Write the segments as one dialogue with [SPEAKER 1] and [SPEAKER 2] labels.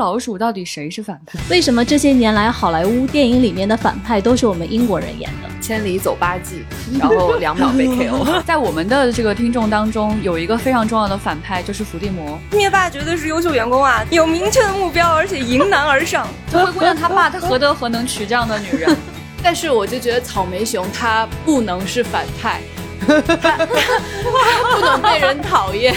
[SPEAKER 1] 老鼠到底谁是反派？
[SPEAKER 2] 为什么这些年来好莱坞电影里面的反派都是我们英国人演的？
[SPEAKER 3] 千里走八季，然后两秒被 KO。
[SPEAKER 1] 在我们的这个听众当中，有一个非常重要的反派就是伏地魔。
[SPEAKER 4] 灭霸绝对是优秀员工啊，有明确的目标，而且迎难而上。
[SPEAKER 1] 灰姑娘她爸，他何德何能娶这样的女人？
[SPEAKER 3] 但是我就觉得草莓熊他不能是反派，不能被人讨厌。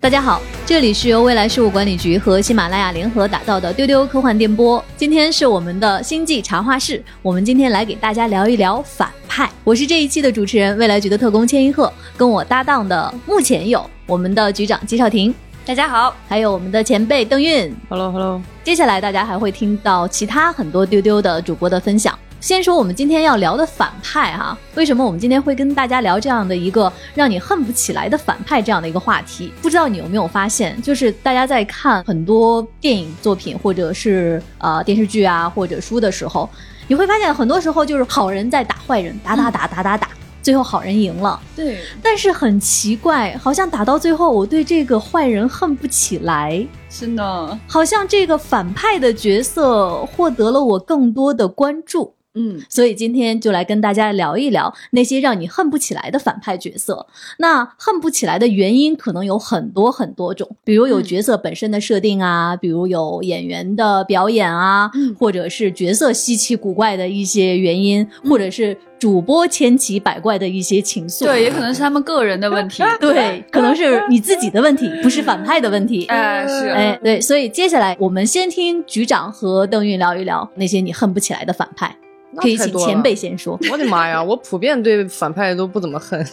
[SPEAKER 2] 大家好，这里是由未来事务管理局和喜马拉雅联合打造的丢丢科幻电波。今天是我们的星际茶话室，我们今天来给大家聊一聊反派。我是这一期的主持人，未来局的特工千一鹤，跟我搭档的目前有我们的局长姬少廷，
[SPEAKER 4] 大家好，
[SPEAKER 2] 还有我们的前辈邓韵
[SPEAKER 5] ，Hello Hello。
[SPEAKER 2] 接下来大家还会听到其他很多丢丢的主播的分享。先说我们今天要聊的反派哈，为什么我们今天会跟大家聊这样的一个让你恨不起来的反派这样的一个话题？不知道你有没有发现，就是大家在看很多电影作品或者是呃电视剧啊或者书的时候，你会发现很多时候就是好人在打坏人，打打打打打打，最后好人赢了。
[SPEAKER 1] 对，
[SPEAKER 2] 但是很奇怪，好像打到最后，我对这个坏人恨不起来。
[SPEAKER 1] 是的，
[SPEAKER 2] 好像这个反派的角色获得了我更多的关注。
[SPEAKER 1] 嗯，
[SPEAKER 2] 所以今天就来跟大家聊一聊那些让你恨不起来的反派角色。那恨不起来的原因可能有很多很多种，比如有角色本身的设定啊，比如有演员的表演啊，或者是角色稀奇古怪的一些原因，或者是主播千奇百怪的一些情愫。
[SPEAKER 1] 对，也可能是他们个人的问题。
[SPEAKER 2] 对，可能是你自己的问题，不是反派的问题。
[SPEAKER 1] 哎，是，
[SPEAKER 2] 哎，对。所以接下来我们先听局长和邓韵聊一聊那些你恨不起来的反派。可以请前辈先说。
[SPEAKER 5] 我的妈呀，我普遍对反派都不怎么恨。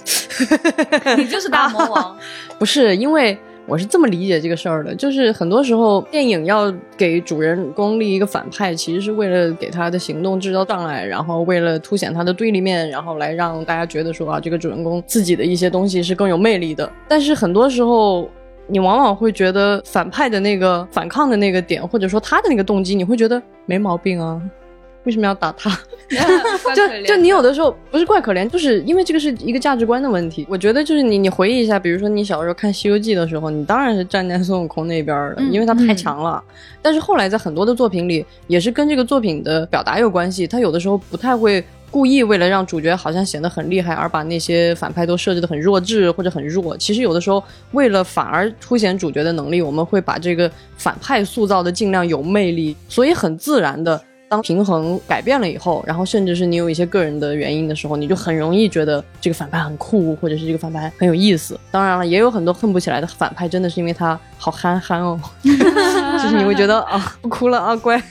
[SPEAKER 1] 你就是大魔王。
[SPEAKER 5] 不是，因为我是这么理解这个事儿的，就是很多时候电影要给主人公立一个反派，其实是为了给他的行动制造障碍，然后为了凸显他的对立面，然后来让大家觉得说啊，这个主人公自己的一些东西是更有魅力的。但是很多时候，你往往会觉得反派的那个反抗的那个点，或者说他的那个动机，你会觉得没毛病啊。为什么要打他？就就你有的时候不是怪可怜，就是因为这个是一个价值观的问题。我觉得就是你你回忆一下，比如说你小时候看《西游记》的时候，你当然是站在孙悟空那边的，因为他太强了。但是后来在很多的作品里，也是跟这个作品的表达有关系。他有的时候不太会故意为了让主角好像显得很厉害，而把那些反派都设置的很弱智或者很弱。其实有的时候为了反而凸显主角的能力，我们会把这个反派塑造的尽量有魅力，所以很自然的。当平衡改变了以后，然后甚至是你有一些个人的原因的时候，你就很容易觉得这个反派很酷，或者是这个反派很有意思。当然了，也有很多恨不起来的反派，真的是因为他好憨憨哦，就是你会觉得啊，不哭了啊，乖。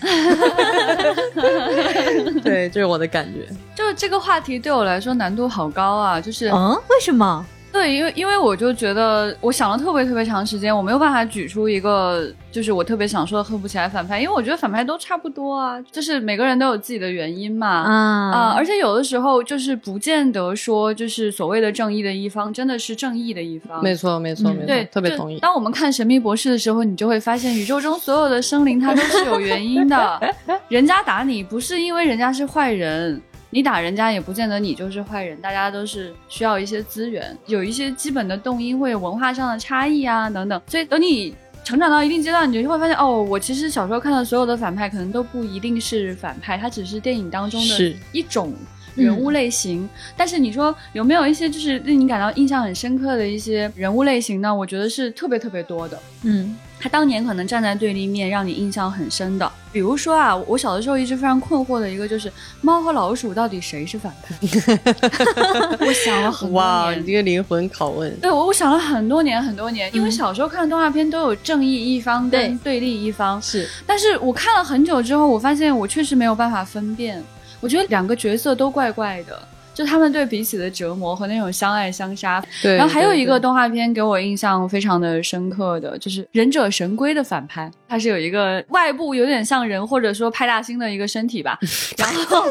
[SPEAKER 5] 对，这是我的感觉。
[SPEAKER 1] 就是这个话题对我来说难度好高啊，就是
[SPEAKER 2] 嗯，为什么？
[SPEAKER 1] 对，因为因为我就觉得，我想了特别特别长时间，我没有办法举出一个就是我特别想说的恨不起来反派，因为我觉得反派都差不多啊，就是每个人都有自己的原因嘛，啊啊，而且有的时候就是不见得说就是所谓的正义的一方真的是正义的一方，
[SPEAKER 5] 没错没错没错，
[SPEAKER 1] 对，
[SPEAKER 5] 特别同意。
[SPEAKER 1] 当我们看神秘博士的时候，你就会发现宇宙中所有的生灵它都是有原因的，人家打你不是因为人家是坏人。你打人家也不见得你就是坏人，大家都是需要一些资源，有一些基本的动因，会有文化上的差异啊等等。所以等你成长到一定阶段，你就会发现，哦，我其实小时候看的所有的反派，可能都不一定是反派，他只是电影当中的一种人物类型。但是你说有没有一些就是令你感到印象很深刻的一些人物类型呢？我觉得是特别特别多的。
[SPEAKER 2] 嗯。
[SPEAKER 1] 他当年可能站在对立面，让你印象很深的，比如说啊，我小的时候一直非常困惑的一个就是猫和老鼠到底谁是反派？我想了很多年。哇，
[SPEAKER 5] 你这个灵魂拷问。
[SPEAKER 1] 对，我我想了很多年很多年，因为小时候看的动画片都有正义一方跟对立一方，
[SPEAKER 2] 是。
[SPEAKER 1] 但是我看了很久之后，我发现我确实没有办法分辨，我觉得两个角色都怪怪的。就他们对彼此的折磨和那种相爱相杀，
[SPEAKER 5] 对。
[SPEAKER 1] 然后还有一个动画片给我印象非常的深刻的就是《忍者神龟》的反派，他是有一个外部有点像人或者说派大星的一个身体吧，然后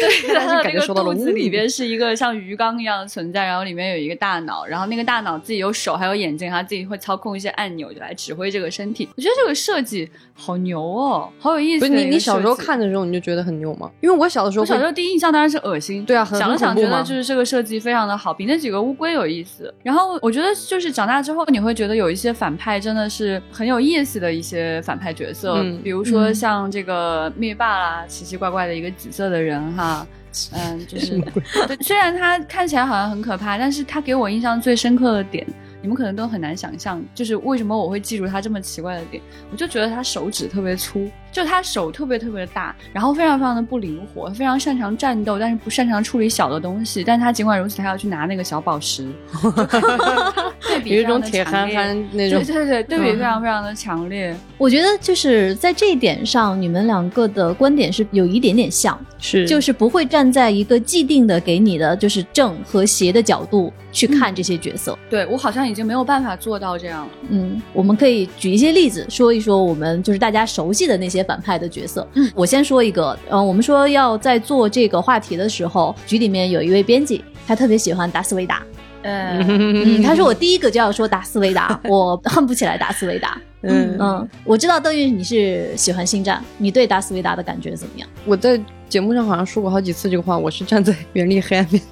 [SPEAKER 1] 对它的 那个肚子里边是一个像鱼缸一样的存在，然后里面有一个大脑，然后那个大脑自己有手还有眼睛，它自己会操控一些按钮就来指挥这个身体。我觉得这个设计好牛哦，好有意思。
[SPEAKER 5] 不是你你小时候看的时候你就觉得很牛吗？因为我小的时候，
[SPEAKER 1] 我小时候第一印象当然是恶心，
[SPEAKER 5] 对啊，很
[SPEAKER 1] 想觉得就是这个设计非常的好，比那几个乌龟有意思。然后我觉得就是长大之后，你会觉得有一些反派真的是很有意思的一些些反派角色，
[SPEAKER 5] 嗯
[SPEAKER 1] 比如说
[SPEAKER 2] 嗯
[SPEAKER 1] 像这个灭霸啦，奇奇怪怪的一个紫色的人哈，嗯，就是对，虽然他看起来好像很可怕，但是他给我印象最深刻的点。你们可能都很难想象，就是为什么我会记住他这么奇怪的点。我就觉得他手指特别粗，就他手特别特别的大，然后非常非常的不灵活，非常擅长战斗，但是不擅长处理小的东西。但他尽管如此，他要去拿那个小宝石，对 比
[SPEAKER 5] 有一种铁憨憨那种
[SPEAKER 1] 对对对，对比
[SPEAKER 5] 嗯
[SPEAKER 1] 非常非常的强烈。
[SPEAKER 2] 我觉得就是在这一点上，你们两个的观点是有一点点像，
[SPEAKER 5] 是
[SPEAKER 2] 就是不会站在一个既定的给你的就是正和邪的角度去看这些角色。
[SPEAKER 1] 对我好像已经没有办法做到这样了。
[SPEAKER 2] 嗯，我们可以举一些例子，说一说我们就是大家熟悉的那些反派的角色。
[SPEAKER 1] 嗯
[SPEAKER 2] 我先说一个，嗯，我们说要在做这个话题的时候，局里面有一位编辑，他特别喜欢达斯维达。嗯，他说我第一个就要说达斯维达，我恨不起来达斯维达。
[SPEAKER 5] 嗯
[SPEAKER 2] 嗯，我知道邓玉你是喜欢星战，你对达斯维达的感觉怎么样？
[SPEAKER 5] 我在节目上好像说过好几次这个话，我是站在原力黑暗面，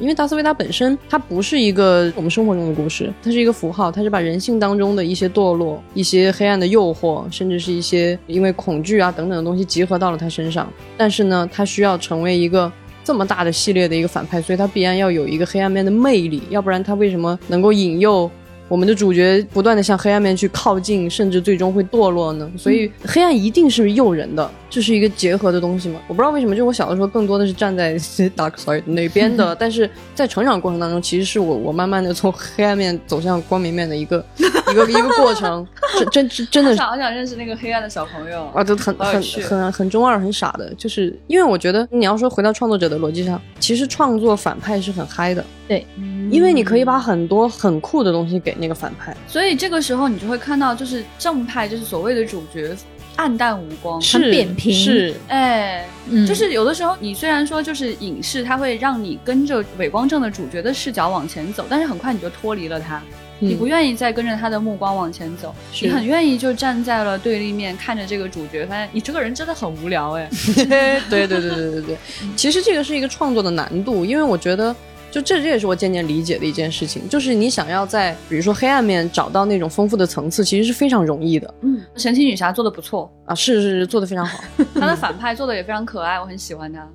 [SPEAKER 5] 因为达斯维达本身它不是一个我们生活中的故事，它是一个符号，它是把人性当中的一些堕落、一些黑暗的诱惑，甚至是一些因为恐惧啊等等的东西集合到了他身上。但是呢，他需要成为一个。这么大的系列的一个反派，所以他必然要有一个黑暗面的魅力，要不然他为什么能够引诱我们的主角不断的向黑暗面去靠近，甚至最终会堕落呢？所以黑暗一定是诱人的，这是一个结合的东西嘛。我不知道为什么，就我小的时候更多的是站在 dark side 那边的，但是在成长过程当中，其实是我我慢慢的从黑暗面走向光明面的一个 一个一个过程，真真真的是。
[SPEAKER 1] 好想认识那个黑暗的小朋友
[SPEAKER 5] 啊，就很很很很中二、很傻的，就是因为我觉得你要说回到创作者的逻辑上，其实创作反派是很嗨的，
[SPEAKER 2] 对，
[SPEAKER 5] 因为你可以把很多很酷的东西给那个反派，
[SPEAKER 1] 所以这个时候你就会看到，就是正派，就是所谓的主角暗淡无光。
[SPEAKER 5] 是
[SPEAKER 2] 扁平。
[SPEAKER 5] 是。
[SPEAKER 1] 哎，
[SPEAKER 2] 嗯，
[SPEAKER 1] 就是有的时候，你虽然说就是影视，它会让你跟着伪光正的主角的视角往前走，但是很快你就脱离了他，你不愿意再跟着他的目光往前走，你很愿意就站在了对立面，看着这个主角，发现你这个人真的很无聊哎。
[SPEAKER 5] 对对对对对对对，其实这个是一个创作的难度，因为我觉得。就这，这也是我渐渐理解的一件事情，就是你想要在比如说黑暗面找到那种丰富的层次，其实是非常容易的
[SPEAKER 1] 嗯，神奇女侠做的不错，
[SPEAKER 5] 啊！是是是，做的非常好。
[SPEAKER 1] 她的反派做的也非常可爱，我很喜欢她。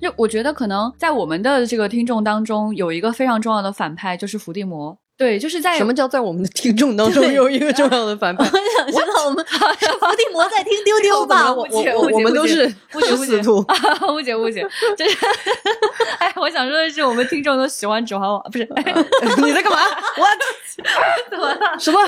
[SPEAKER 1] 就我觉得可能在我们的这个听众当中，有一个非常重要的反派就是伏地魔。对，就是在
[SPEAKER 5] 什么叫在我们的听众当中有一个重要的反 派？
[SPEAKER 2] 我想知道我们是伏地魔在听丢丢吧？
[SPEAKER 5] 我我我们都是
[SPEAKER 1] 误解误解
[SPEAKER 5] 死徒。
[SPEAKER 1] 误 解误解，就是，哎，我想说的是，我们听众都喜欢《指环王》，不是？哎
[SPEAKER 5] 你在干嘛？我
[SPEAKER 1] 怎么了？
[SPEAKER 5] 什么？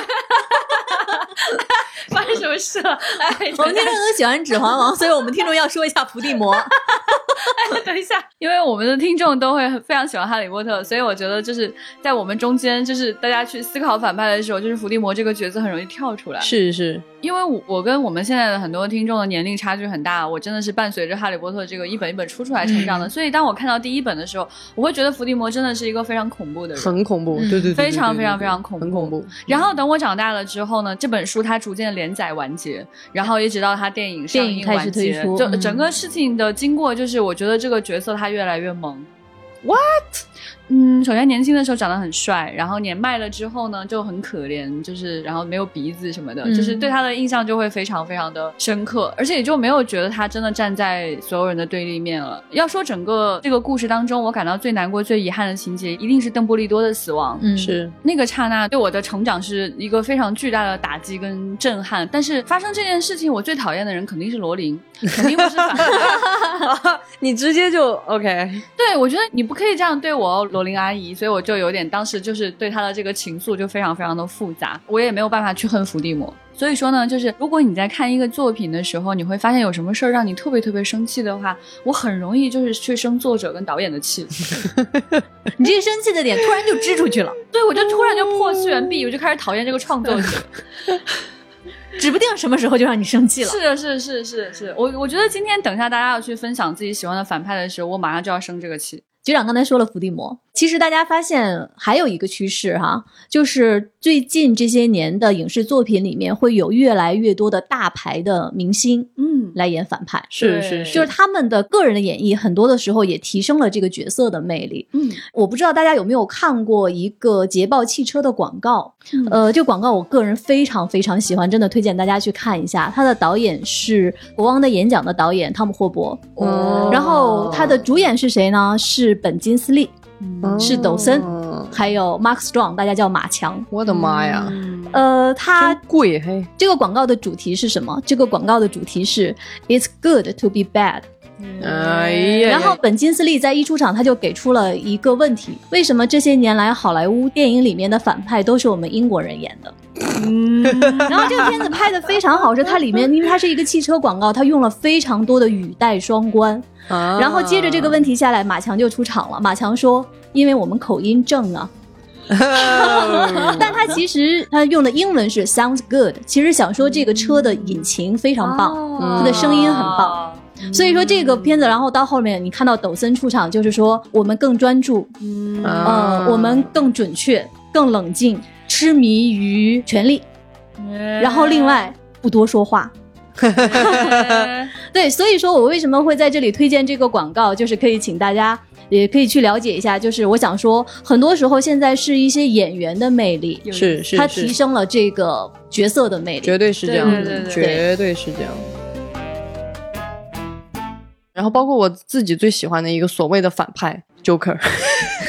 [SPEAKER 1] 发生什么事了？哎，
[SPEAKER 2] 我们听众都喜欢《指环王》，所以我们听众要说一下伏地魔。
[SPEAKER 1] 哎等一下，因为我们的听众都会非常喜欢哈利波特，所以我觉得就是在我们中间，就是大家去思考反派的时候，就是伏地魔这个角色很容易跳出来。
[SPEAKER 5] 是是，
[SPEAKER 1] 因为我我跟我们现在的很多听众的年龄差距很大，我真的是伴随着哈利波特这个一本一本出出来成长的，所以当我看到第一本的时候，我会觉得伏地魔真的是一个非常恐怖的人。
[SPEAKER 5] 很恐怖。
[SPEAKER 2] 嗯
[SPEAKER 5] 对对对对，
[SPEAKER 1] 非常非常非常恐怖
[SPEAKER 5] 很恐怖。
[SPEAKER 1] 然后等我长大了之后呢，这本书它逐渐连载完结，然后一直到它电影上映完结
[SPEAKER 2] 推出，嗯
[SPEAKER 1] 就整个事情的经过就是，我觉得这个角色他越来越萌。What？嗯，首先年轻的时候长得很帅，然后年迈了之后呢就很可怜，就是然后没有鼻子什么的，
[SPEAKER 2] 嗯
[SPEAKER 1] 就是对他的印象就会非常非常的深刻，而且也就没有觉得他真的站在所有人的对立面了。要说整个这个故事当中，我感到最难过、最遗憾的情节，一定是邓布利多的死亡。
[SPEAKER 2] 嗯，
[SPEAKER 5] 是
[SPEAKER 1] 那个刹那对我的成长是一个非常巨大的打击跟震撼。但是发生这件事情，我最讨厌的人肯定是罗琳，肯定不是反派。
[SPEAKER 5] 你直接就 OK，
[SPEAKER 1] 对，我觉得你不可以这样对我哦，罗琳阿姨。所以我就有点当时就是对她的这个情愫就非常非常的复杂，我也没有办法去恨伏地魔。所以说呢，就是如果你在看一个作品的时候，你会发现有什么事儿让你特别特别生气的话，我很容易就是去生作者跟导演的气。
[SPEAKER 2] 你这个生气的点突然就支出去了，
[SPEAKER 1] 对，我就突然就破次元壁，我就开始讨厌这个创作者。
[SPEAKER 2] 指不定什么时候就让你生气了。
[SPEAKER 1] 是的，是是是是，我我觉得今天等一下大家要去分享自己喜欢的反派的时候，我马上就要生这个气。
[SPEAKER 2] 局长刚才说了伏地魔，其实大家发现还有一个趋势哈，就是最近这些年的影视作品里面会有越来越多的大牌的明星
[SPEAKER 1] 嗯，
[SPEAKER 2] 来演反派，
[SPEAKER 1] 是
[SPEAKER 5] 是是。
[SPEAKER 2] 就是他们的个人的演绎，很多的时候也提升了这个角色的魅力。
[SPEAKER 1] 嗯，
[SPEAKER 2] 我不知道大家有没有看过一个捷豹汽车的广告，
[SPEAKER 1] 嗯。
[SPEAKER 2] 呃，这个广告我个人非常非常喜欢，真的推荐大家去看一下。它的导演是《国王的演讲》的导演汤姆霍伯，
[SPEAKER 5] 哦。
[SPEAKER 2] 然后他的主演是谁呢？是本金斯利，
[SPEAKER 1] 嗯
[SPEAKER 2] 是抖森
[SPEAKER 5] 哦
[SPEAKER 2] 还有 Mark Strong，大家叫马强。
[SPEAKER 5] 我的妈呀，
[SPEAKER 1] 嗯
[SPEAKER 2] 呃，他
[SPEAKER 5] 贵嘿！
[SPEAKER 2] 这个广告的主题是什么？这个广告的主题是 "It's good to be bad"。
[SPEAKER 5] 哎呀，
[SPEAKER 2] 然后本金斯利在一出场，他就给出了一个问题：为什么这些年来好莱坞电影里面的反派都是我们英国人演的？
[SPEAKER 1] 嗯
[SPEAKER 2] 然后这个片子拍的非常好，是它里面因为它是一个汽车广告，它用了非常多的语带双关。
[SPEAKER 5] 啊
[SPEAKER 2] 然后接着这个问题下来，马强就出场了。马强说：“因为我们口音正啊。”但他其实他用的英文是 sounds good，其实想说这个车的引擎非常棒。
[SPEAKER 1] 哦
[SPEAKER 2] 他的声音很棒所以说这个片子，然后到后面你看到抖森出场，就是说我们更专注，
[SPEAKER 1] 嗯
[SPEAKER 2] 我们更准确、更冷静，痴迷于权力，然后另外不多说话。对，所以说我为什么会在这里推荐这个广告，就是可以请大家也可以去了解一下。就是我想说，很多时候现在是一些演员的魅力，
[SPEAKER 5] 是是
[SPEAKER 2] 他提，升了这个角色的魅力。
[SPEAKER 5] 绝对是这样的，
[SPEAKER 1] 对对对对
[SPEAKER 5] 绝对是这样。然后包括我自己最喜欢的一个所谓的反派 Joker，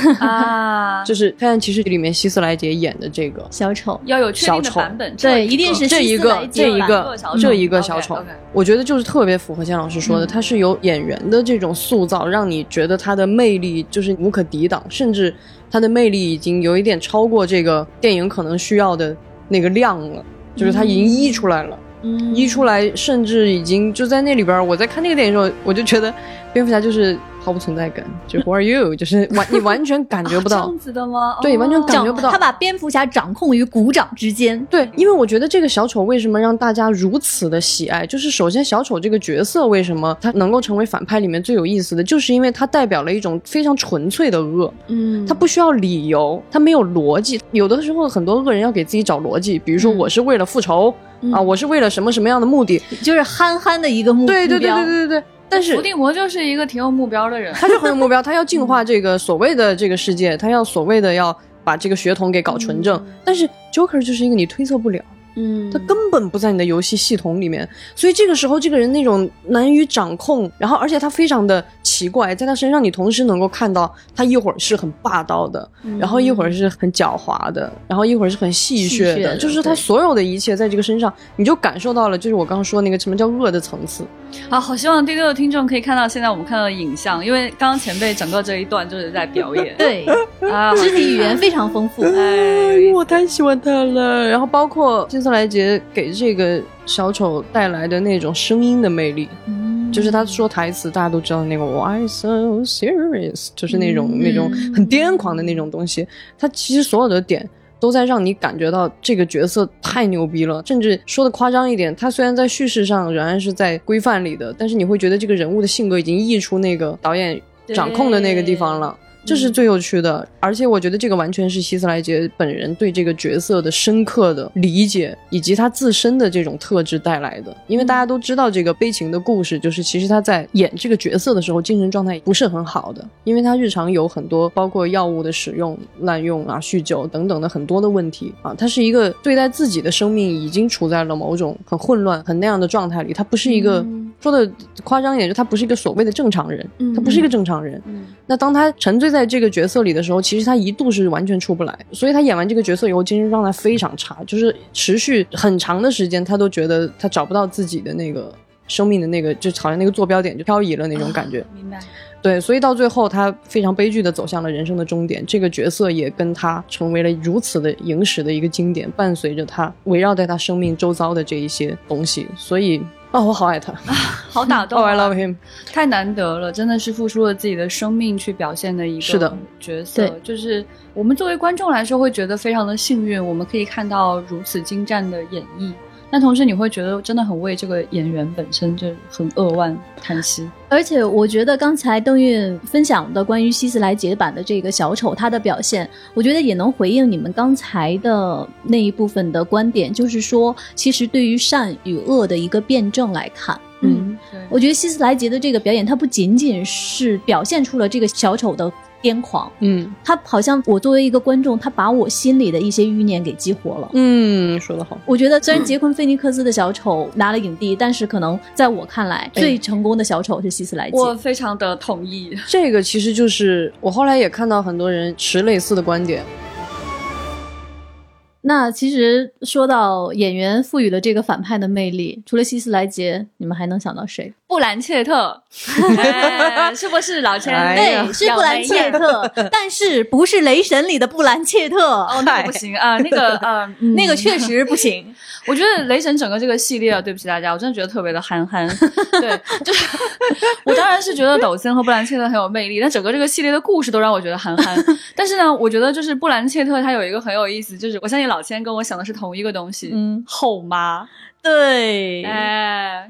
[SPEAKER 1] 啊，
[SPEAKER 5] 就是《黑暗骑士》里面希斯莱杰演的这个。
[SPEAKER 2] 小丑，
[SPEAKER 1] 要有确定的版本，
[SPEAKER 2] 对，一定是
[SPEAKER 5] 这一个这一个这一个小丑。我觉得就是特别符合钱老师说的，
[SPEAKER 2] 嗯。
[SPEAKER 5] 他是有演员的这种塑造，让你觉得他的魅力就是无可抵挡，甚至他的魅力已经有一点超过这个电影可能需要的那个量了，就是他已经溢出来了。
[SPEAKER 1] 嗯
[SPEAKER 5] 溢出来，甚至已经就在那里边。我在看那个电影的时候，我就觉得蝙蝠侠就是毫无存在感，就 Who are you？就是完你完全感觉不到
[SPEAKER 1] 这样。子的吗？
[SPEAKER 5] 对完全
[SPEAKER 1] 哦
[SPEAKER 5] 感觉不到
[SPEAKER 2] 他把蝙蝠侠掌控于鼓掌之间。
[SPEAKER 5] 对，因为我觉得这个小丑为什么让大家如此的喜爱，就是首先小丑这个角色为什么他能够成为反派里面最有意思的，就是因为他代表了一种非常纯粹的恶，
[SPEAKER 1] 嗯，
[SPEAKER 5] 他不需要理由，他没有逻辑。有的时候很多恶人要给自己找逻辑，比如说
[SPEAKER 2] 嗯
[SPEAKER 5] 我是为了复仇、啊，我是为了什么什么样的目的，
[SPEAKER 2] 就是憨憨的一个目
[SPEAKER 5] 对对对对对对对。但是
[SPEAKER 1] 伏地魔就是一个挺有目标的人，
[SPEAKER 5] 他就很有目标，他要净化这个所谓的这个世界，他要所谓的要把这个血统给搞纯正。但是 Joker 就是一个你推测不了，
[SPEAKER 1] 嗯。
[SPEAKER 5] 他根本不在你的游戏系统里面，所以这个时候这个人那种难以掌控，然后而且他非常的奇怪，在他身上你同时能够看到他一会儿是很霸道的，然后一会儿是很狡猾的，然后一会儿是很戏谑的，
[SPEAKER 2] 谑的
[SPEAKER 5] 就是他所有的一切在这个身上，你就感受到了，就是我刚刚说那个什么叫恶的层次。
[SPEAKER 1] 啊，好希望第六的听众可以看到现在我们看到的影像，因为刚刚前辈整个这一段就是在表演，
[SPEAKER 2] 对，
[SPEAKER 1] 啊，
[SPEAKER 2] 肢体语言非常丰富。
[SPEAKER 1] 哎，
[SPEAKER 5] 我太喜欢他了。然后包括金斯莱杰给这个小丑带来的那种声音的魅力，就是他说台词，大家都知道那个 Why so serious，就是那种、那种很癫狂的那种东西。他其实所有的点。都在让你感觉到这个角色太牛逼了，甚至说的夸张一点，他虽然在叙事上仍然是在规范里的，但是你会觉得这个人物的性格已经溢出那个导演掌控的那个地方了。这是最有趣的，而且我觉得这个完全是希斯莱杰本人对这个角色的深刻的理解，以及他自身的这种特质带来的。因为大家都知道这个悲情的故事，就是其实他在演这个角色的时候，精神状态不是很好的，因为他日常有很多包括药物的使用、滥用啊、酗酒等等的很多的问题啊。他是一个对待自己的生命已经处在了某种很混乱、很那样的状态里，他不是一个、说的夸张一点，就他不是一个所谓的正常人，他不是一个正常人。那当他沉醉在在这个角色里的时候，其实他一度是完全出不来，所以他演完这个角色以后，精神状态非常差，就是持续很长的时间，他都觉得他找不到自己的那个生命的那个，就好像那个坐标点就漂移了那种感觉。
[SPEAKER 1] 明白。
[SPEAKER 5] 对，所以到最后，他非常悲剧的走向了人生的终点。这个角色也跟他成为了如此的影史的一个经典，伴随着他围绕在他生命周遭的这一些东西。所以啊、我好爱他啊
[SPEAKER 1] 好打动、
[SPEAKER 5] Oh I
[SPEAKER 1] 啊
[SPEAKER 5] love him。
[SPEAKER 1] 太难得了，真的是付出了自己的生命去表现的一
[SPEAKER 5] 是的
[SPEAKER 1] 个角色。
[SPEAKER 2] 对
[SPEAKER 1] 就是我们作为观众来说，会觉得非常的幸运，我们可以看到如此精湛的演绎。但同时你会觉得真的很为这个演员本身就很扼腕叹息。
[SPEAKER 2] 而且我觉得刚才邓韵分享的关于希斯莱杰版的这个小丑他的表现，我觉得也能回应你们刚才的那一部分的观点，就是说，其实对于善与恶的一个辩证来看，嗯，我觉得希斯莱杰的这个表演，他不仅仅是表现出了这个小丑的癫狂，
[SPEAKER 5] 嗯
[SPEAKER 2] 他好像我作为一个观众，他把我心里的一些欲念给激活了。
[SPEAKER 5] 嗯，说得好。
[SPEAKER 2] 我觉得虽然杰昆·菲尼克斯的小丑拿了影帝，但是可能在我看来，最成功的小丑是希斯莱杰。
[SPEAKER 1] 我非常的同意。
[SPEAKER 5] 这个其实就是我后来也看到很多人持类似的观点。
[SPEAKER 2] 那其实说到演员赋予了这个反派的魅力，除了希斯莱杰，你们还能想到谁？
[SPEAKER 1] 布兰切特，哎是不是老千？
[SPEAKER 5] 哎
[SPEAKER 2] 对，是布兰切特，但是不是雷神里的布兰切特。
[SPEAKER 1] 哦，那个不行啊，那个呃，嗯
[SPEAKER 2] 那个确实不行。
[SPEAKER 1] 我觉得雷神整个这个系列啊，对不起大家，我真的觉得特别的憨憨。对，就是我当然是觉得抖森和布兰切特很有魅力，但整个这个系列的故事都让我觉得憨憨。但是呢，我觉得就是布兰切特他有一个很有意思，就是我相信老千跟我想的是同一个东西，
[SPEAKER 2] 嗯，
[SPEAKER 1] 后妈。
[SPEAKER 2] 对，
[SPEAKER 1] 哎，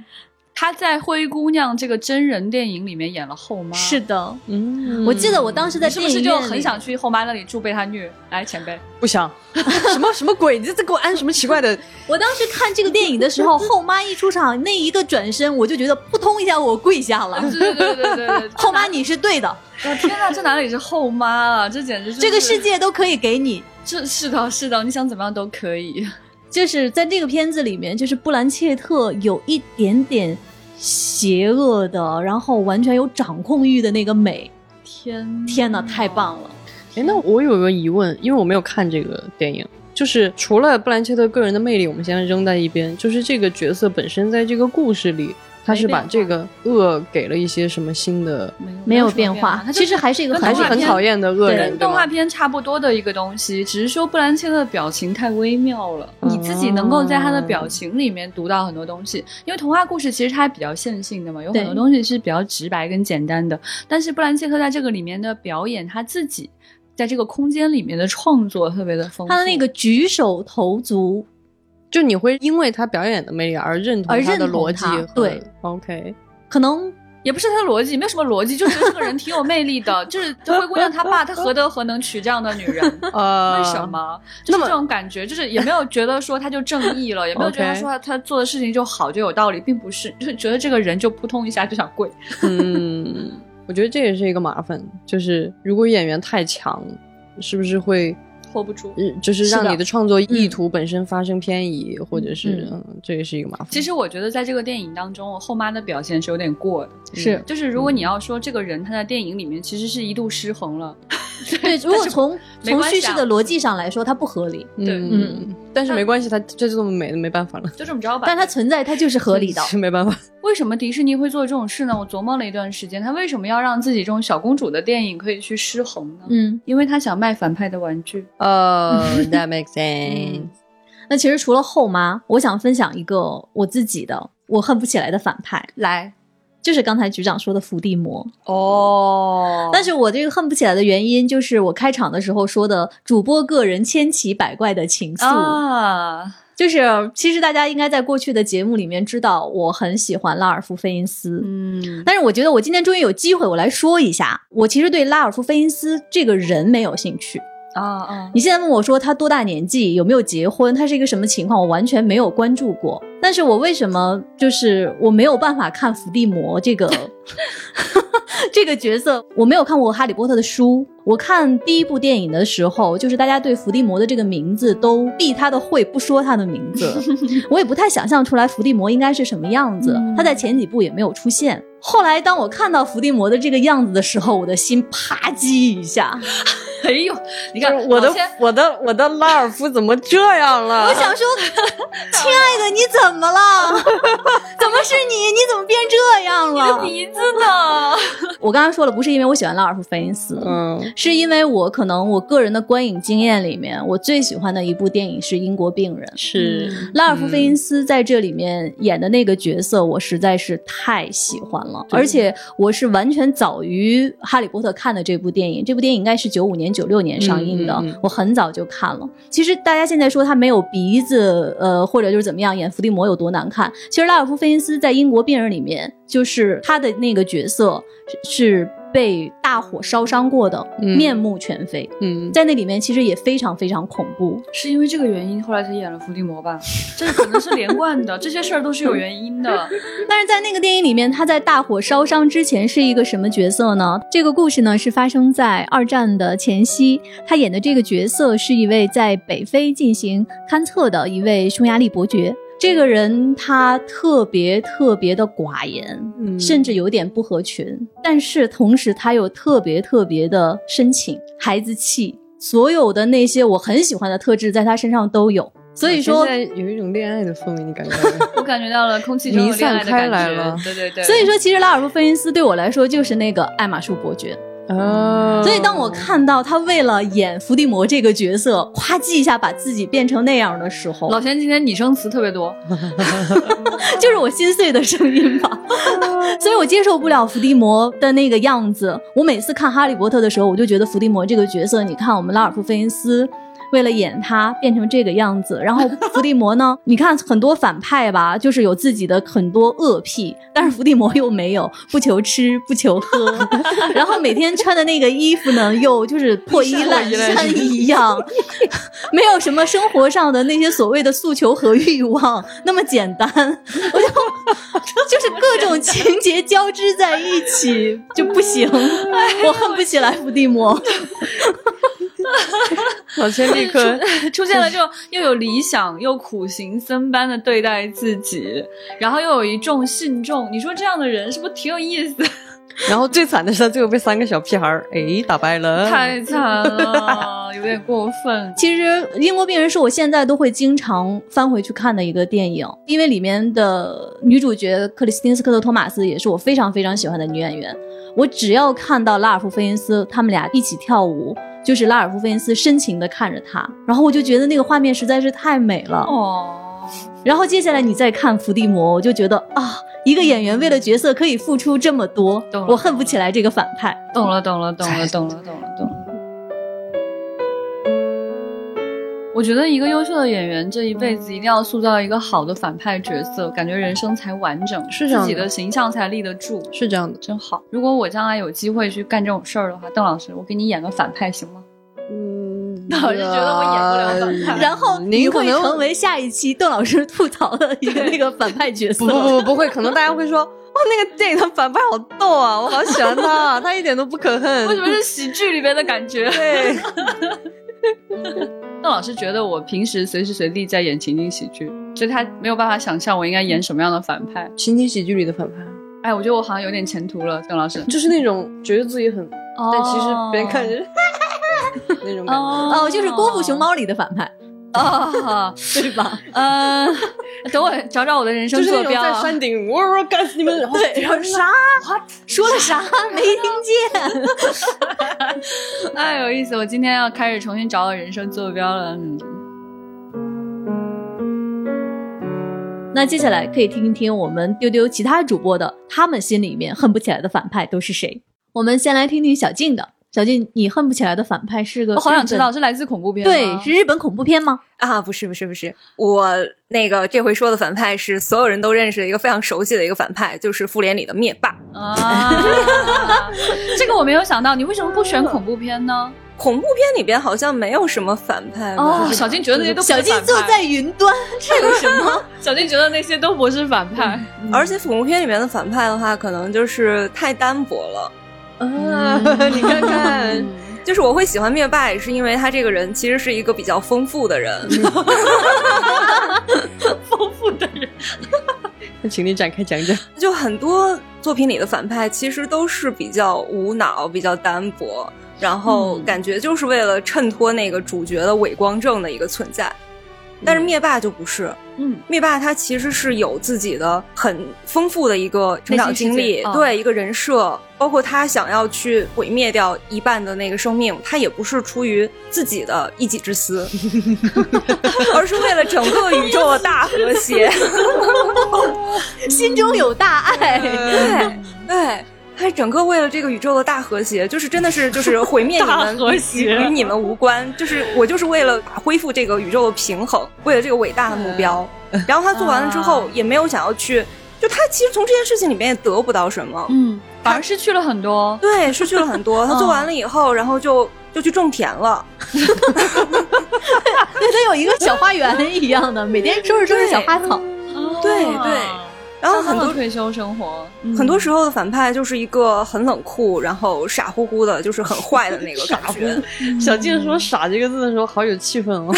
[SPEAKER 1] 他在《灰姑娘》这个真人电影里面演了后妈，
[SPEAKER 2] 是的，
[SPEAKER 5] 嗯
[SPEAKER 2] 我记得我当时在
[SPEAKER 1] 你是不是就很想去后妈那里住被她虐？来，前辈，
[SPEAKER 5] 不想 什么什么鬼，你这给我安什么奇怪的？
[SPEAKER 2] 我当时看这个电影的时候，后妈一出场，那一个转身，我就觉得扑通一下，我跪下了。
[SPEAKER 1] 对对对对对对，
[SPEAKER 2] 后妈，你是对的，
[SPEAKER 1] 我天哪，这哪里是后妈啊？这简直就是
[SPEAKER 2] 这个世界都可以给你。
[SPEAKER 1] 这是的，是的，你想怎么样都可以。
[SPEAKER 2] 就是在这个片子里面，就是布兰切特有一点点邪恶的，然后完全有掌控欲的那个美。
[SPEAKER 1] 天
[SPEAKER 2] 天哪，太棒了！
[SPEAKER 5] 哎，那我有个疑问，因为我没有看这个电影，就是除了布兰切特个人的魅力，我们先扔在一边，就是这个角色本身在这个故事里，他是把这个恶给了一些什么新的，
[SPEAKER 2] 没有变化，
[SPEAKER 1] 他
[SPEAKER 2] 其实还是一个
[SPEAKER 5] 还是很讨厌的恶
[SPEAKER 2] 对
[SPEAKER 5] 人，
[SPEAKER 1] 跟动画？片差不多的一个东西，只是说布兰切特的表情太微妙了，你自己能够在他的表情里面读到很多东西。因为童话故事其实它比较线性的嘛，有很多东西是比较直白跟简单的。但是布兰切特在这个里面的表演，他自己在这个空间里面的创作特别的丰富。
[SPEAKER 2] 他的那个举手投足，
[SPEAKER 5] 就你会因为他表演的魅力而认同
[SPEAKER 2] 而
[SPEAKER 5] 他的逻辑
[SPEAKER 2] 对
[SPEAKER 5] ，OK，
[SPEAKER 2] 可能
[SPEAKER 1] 也不是他的逻辑，没有什么逻辑，就觉得这个人挺有魅力的。就是灰姑娘她爸，他何德何能娶这样的女人？
[SPEAKER 5] 呃，
[SPEAKER 1] 为什？么？就是这种感觉，就是也没有觉得说他就正义了，也没有觉得说他他做的事情就好就有道理，并不是，就是觉得这个人就扑通一下就想跪。
[SPEAKER 5] 嗯，我觉得这也是一个麻烦，就是如果演员太强，是不是会
[SPEAKER 1] hold 不住。
[SPEAKER 5] 嗯就是让你的创作意图本身发生偏移，或者是
[SPEAKER 2] 嗯
[SPEAKER 5] 嗯，这也是一个麻烦。
[SPEAKER 1] 其实我觉得在这个电影当中，后妈的表现是有点过的。
[SPEAKER 2] 是
[SPEAKER 1] 就是如果你要说这个人他在电影里面其实是一度失衡了，
[SPEAKER 2] 对。如果从从叙事的逻辑上来说，它不合理，
[SPEAKER 1] 对
[SPEAKER 5] 嗯，但是没关系，他这就这么美的没办法了，
[SPEAKER 1] 就这么着吧。
[SPEAKER 2] 但它存在，它就是合理的。
[SPEAKER 5] 是没办法。
[SPEAKER 1] 为什么迪士尼会做这种事呢？我琢磨了一段时间，他为什么要让自己这种小公主的电影可以去失衡呢？
[SPEAKER 2] 嗯，
[SPEAKER 1] 因为他想卖反派的玩具。
[SPEAKER 5] 哦、t h a t makes sense。
[SPEAKER 2] 那其实除了后妈，我想分享一个我自己的我恨不起来的反派，
[SPEAKER 1] 来
[SPEAKER 2] 就是刚才局长说的伏地魔。
[SPEAKER 1] 哦
[SPEAKER 2] 但是我这个恨不起来的原因，就是我开场的时候说的主播个人千奇百怪的情愫。
[SPEAKER 1] 啊，
[SPEAKER 2] 就是其实大家应该在过去的节目里面知道，我很喜欢拉尔夫·费因斯。
[SPEAKER 1] 嗯，
[SPEAKER 2] 但是我觉得我今天终于有机会，我来说一下，我其实对拉尔夫·费因斯这个人没有兴趣。
[SPEAKER 1] 啊啊，
[SPEAKER 2] 你现在问我说他多大年纪，有没有结婚，他是一个什么情况，我完全没有关注过。但是我为什么就是我没有办法看伏地魔这个 这个角色？我没有看过《哈利波特》的书。我看第一部电影的时候，就是大家对伏地魔的这个名字都避他的讳，不说他的名字。我也不太想象出来伏地魔应该是什么样子。他在前几部也没有出现。后来当我看到伏地魔的这个样子的时候，我的心啪叽一下。
[SPEAKER 1] 哎呦，你看
[SPEAKER 5] 我的我的我的拉尔夫怎么这样了？
[SPEAKER 2] 我想说，亲爱的，你怎怎么了？怎么是你？你怎么变这样了？
[SPEAKER 1] 你的鼻子呢？
[SPEAKER 2] 我刚刚说了，不是因为我喜欢拉尔夫·费因斯，
[SPEAKER 5] 嗯
[SPEAKER 2] 是因为我可能我个人的观影经验里面，我最喜欢的一部电影是《英国病人》。
[SPEAKER 5] 是
[SPEAKER 2] 拉尔夫·费因斯在这里面演的那个角色，我实在是太喜欢了，而且我是完全早于《哈利波特》看的这部电影。这部电影应该是九五年、年、九六年上映的，我很早就看了。其实大家现在说他没有鼻子，呃，或者就是怎么样演伏地魔有多难看，其实拉尔夫·费因斯在《英国病人》里面，就是他的那个角色是是被大火烧伤过的，
[SPEAKER 5] 嗯
[SPEAKER 2] 面目全非。
[SPEAKER 5] 嗯，
[SPEAKER 2] 在那里面其实也非常非常恐怖，
[SPEAKER 1] 是因为这个原因，后来才演了伏地魔吧？这可能是连贯的，这些事儿都是有原因的。
[SPEAKER 2] 但是在那个电影里面，他在大火烧伤之前是一个什么角色呢？这个故事呢是发生在二战的前夕，他演的这个角色是一位在北非进行勘测的一位匈牙利伯爵。这个人他特别特别的寡言，
[SPEAKER 5] 嗯
[SPEAKER 2] 甚至有点不合群，但是同时他又特别特别的深情、孩子气，所有的那些我很喜欢的特质在他身上都有。所以说，
[SPEAKER 5] 现在有一种恋爱的氛围，你感觉？
[SPEAKER 1] 我感觉到了空气中有恋爱的
[SPEAKER 5] 弥散开
[SPEAKER 1] 感觉
[SPEAKER 5] 来了
[SPEAKER 1] 对对对，
[SPEAKER 2] 所以说，其实拉尔夫·费因斯对我来说就是那个爱马仕伯爵。
[SPEAKER 5] 啊，
[SPEAKER 2] 所以当我看到他为了演伏地魔这个角色，夸叽一下把自己变成那样的时候，
[SPEAKER 1] 老钱今天拟声词特别多，
[SPEAKER 2] 就是我心碎的声音吧。所以我接受不了伏地魔的那个样子。我每次看《哈利波特》的时候，我就觉得伏地魔这个角色，你看我们拉尔夫·费因斯。为了演他变成这个样子，然后 伏地魔呢？你看很多反派吧，就是有自己的很多恶癖，但是伏地魔又没有，不求吃不求喝，然后每天穿的那个衣服呢，又就是破衣烂衫一样，没有什么生活上的那些所谓的诉求和欲望那么简单，我就就是各种情节交织在一起就不行，我恨不起来伏地魔。
[SPEAKER 5] 老千立刻
[SPEAKER 1] 出 现了这种 又有理想又苦行僧般的对待自己，然后又有一众信众，你说这样的人是不是挺有意思？
[SPEAKER 5] 然后最惨的是，他最后被三个小屁孩儿哎打败了。
[SPEAKER 1] 太惨了，有点过分。
[SPEAKER 2] 其实《英国病人》是我现在都会经常翻回去看的一个电影，因为里面的女主角克里斯汀斯科特·托马斯也是我非常非常喜欢的女演员。我只要看到拉尔夫·费因斯他们俩一起跳舞，就是拉尔夫·费因斯深情地看着他，然后我就觉得那个画面实在是太美了。
[SPEAKER 1] 哦，
[SPEAKER 2] 然后接下来你再看伏地魔，我就觉得啊，一个演员为了角色可以付出这么多，我恨不起来这个反派。
[SPEAKER 1] 懂了，懂了，懂了，懂了，懂了，懂了。我觉得一个优秀的演员这一辈子一定要塑造一个好的反派角色，感觉人生才完整，
[SPEAKER 5] 是这样的
[SPEAKER 1] 自己的形象才立得住，
[SPEAKER 5] 是这样的，
[SPEAKER 1] 真好。如果我将来有机会去干这种事儿的话，邓老师，我给你演个反派行吗？
[SPEAKER 5] 嗯，
[SPEAKER 1] 老师觉得我演不了反派
[SPEAKER 2] 然后
[SPEAKER 5] 您可能
[SPEAKER 2] 成为下一期邓老师吐槽的一个那个反派角色。
[SPEAKER 5] 不不不不会，可能大家会说，哦，那个电影的反派好逗啊，我好喜欢他，他一点都不可恨。
[SPEAKER 1] 为什么是喜剧里边的感觉？
[SPEAKER 5] 对，
[SPEAKER 1] 邓老师觉得我平时随时随地在演情景喜剧，所以他没有办法想象我应该演什么样的反派。
[SPEAKER 5] 情景喜剧里的反派，
[SPEAKER 1] 哎，我觉得我好像有点前途了，邓老师。
[SPEAKER 5] 就是那种觉得自己很，但其实别人看着 那种感觉。
[SPEAKER 1] 哦
[SPEAKER 2] 哦，就是《功夫熊猫》里的反派，
[SPEAKER 1] 哦，
[SPEAKER 2] 对吧？
[SPEAKER 1] 嗯，等我找找我的人生坐标。
[SPEAKER 5] 在山顶，我我干死你们！然后
[SPEAKER 2] 对，然后啥？说了啥？没听见。
[SPEAKER 1] 哎，有意思！我今天要开始重新找我人生坐标了。嗯，
[SPEAKER 2] 那接下来可以听一听我们丢丢其他主播的，他们心里面恨不起来的反派都是谁？我们先来听听小静的。小静，你恨不起来的反派是个？
[SPEAKER 1] 我好想知道，是来自恐怖片吗。
[SPEAKER 2] 对，是日本恐怖片吗？
[SPEAKER 4] 啊，不是不是不是，我那个这回说的反派是所有人都认识的一个非常熟悉的一个反派，就是复联里的灭霸。
[SPEAKER 1] 啊，这个我没有想到，你为什么不选恐怖片呢？
[SPEAKER 4] 恐怖片里边好像没有什么反派吧
[SPEAKER 1] 哦，小静觉得那些都不是
[SPEAKER 2] 小静
[SPEAKER 1] 反派
[SPEAKER 2] 坐在云端，这有什么？
[SPEAKER 1] 小静觉得那些都不是反派。
[SPEAKER 4] 而且恐怖片里面的反派的话，可能就是太单薄了。
[SPEAKER 5] 啊，你看看，
[SPEAKER 4] 就是我会喜欢灭霸，也是因为他这个人其实是一个比较丰富的人。
[SPEAKER 1] 丰富的人，
[SPEAKER 5] 那请你展开讲讲。
[SPEAKER 4] 就很多作品里的反派其实都是比较无脑、比较单薄，然后感觉就是为了衬托那个主角的伪光正的一个存在。但是灭霸就不是，
[SPEAKER 1] 嗯，
[SPEAKER 4] 灭霸他其实是有自己的很丰富的一个成长经历，对一个人设，包括他想要去毁灭掉一半的那个生命，他也不是出于自己的一己之私，而是为了整个宇宙的大和谐。
[SPEAKER 2] 心中有大爱。
[SPEAKER 4] 对对，他整个为了这个宇宙的大和谐，就是真的是就是毁灭你们
[SPEAKER 5] 大和谐
[SPEAKER 4] 与与你们无关，就是我就是为了恢复这个宇宙的平衡，为了这个伟大的目标。然后他做完了之后，也没有想要去，就他其实从这件事情里面也得不到什么，
[SPEAKER 1] 嗯，反而失去了很多。
[SPEAKER 4] 对，失去了很多。他做完了以后，然后就就去种田了。
[SPEAKER 2] 对，他有一个小花园一样的，每天收拾收拾小花草。
[SPEAKER 4] 对 对，然后很多
[SPEAKER 1] 退休生活，嗯
[SPEAKER 4] 很多时候的反派就是一个很冷酷，然后傻乎乎的，就是很坏的那个感觉。
[SPEAKER 5] 小静说“傻”这个字的时候，好有气氛哦，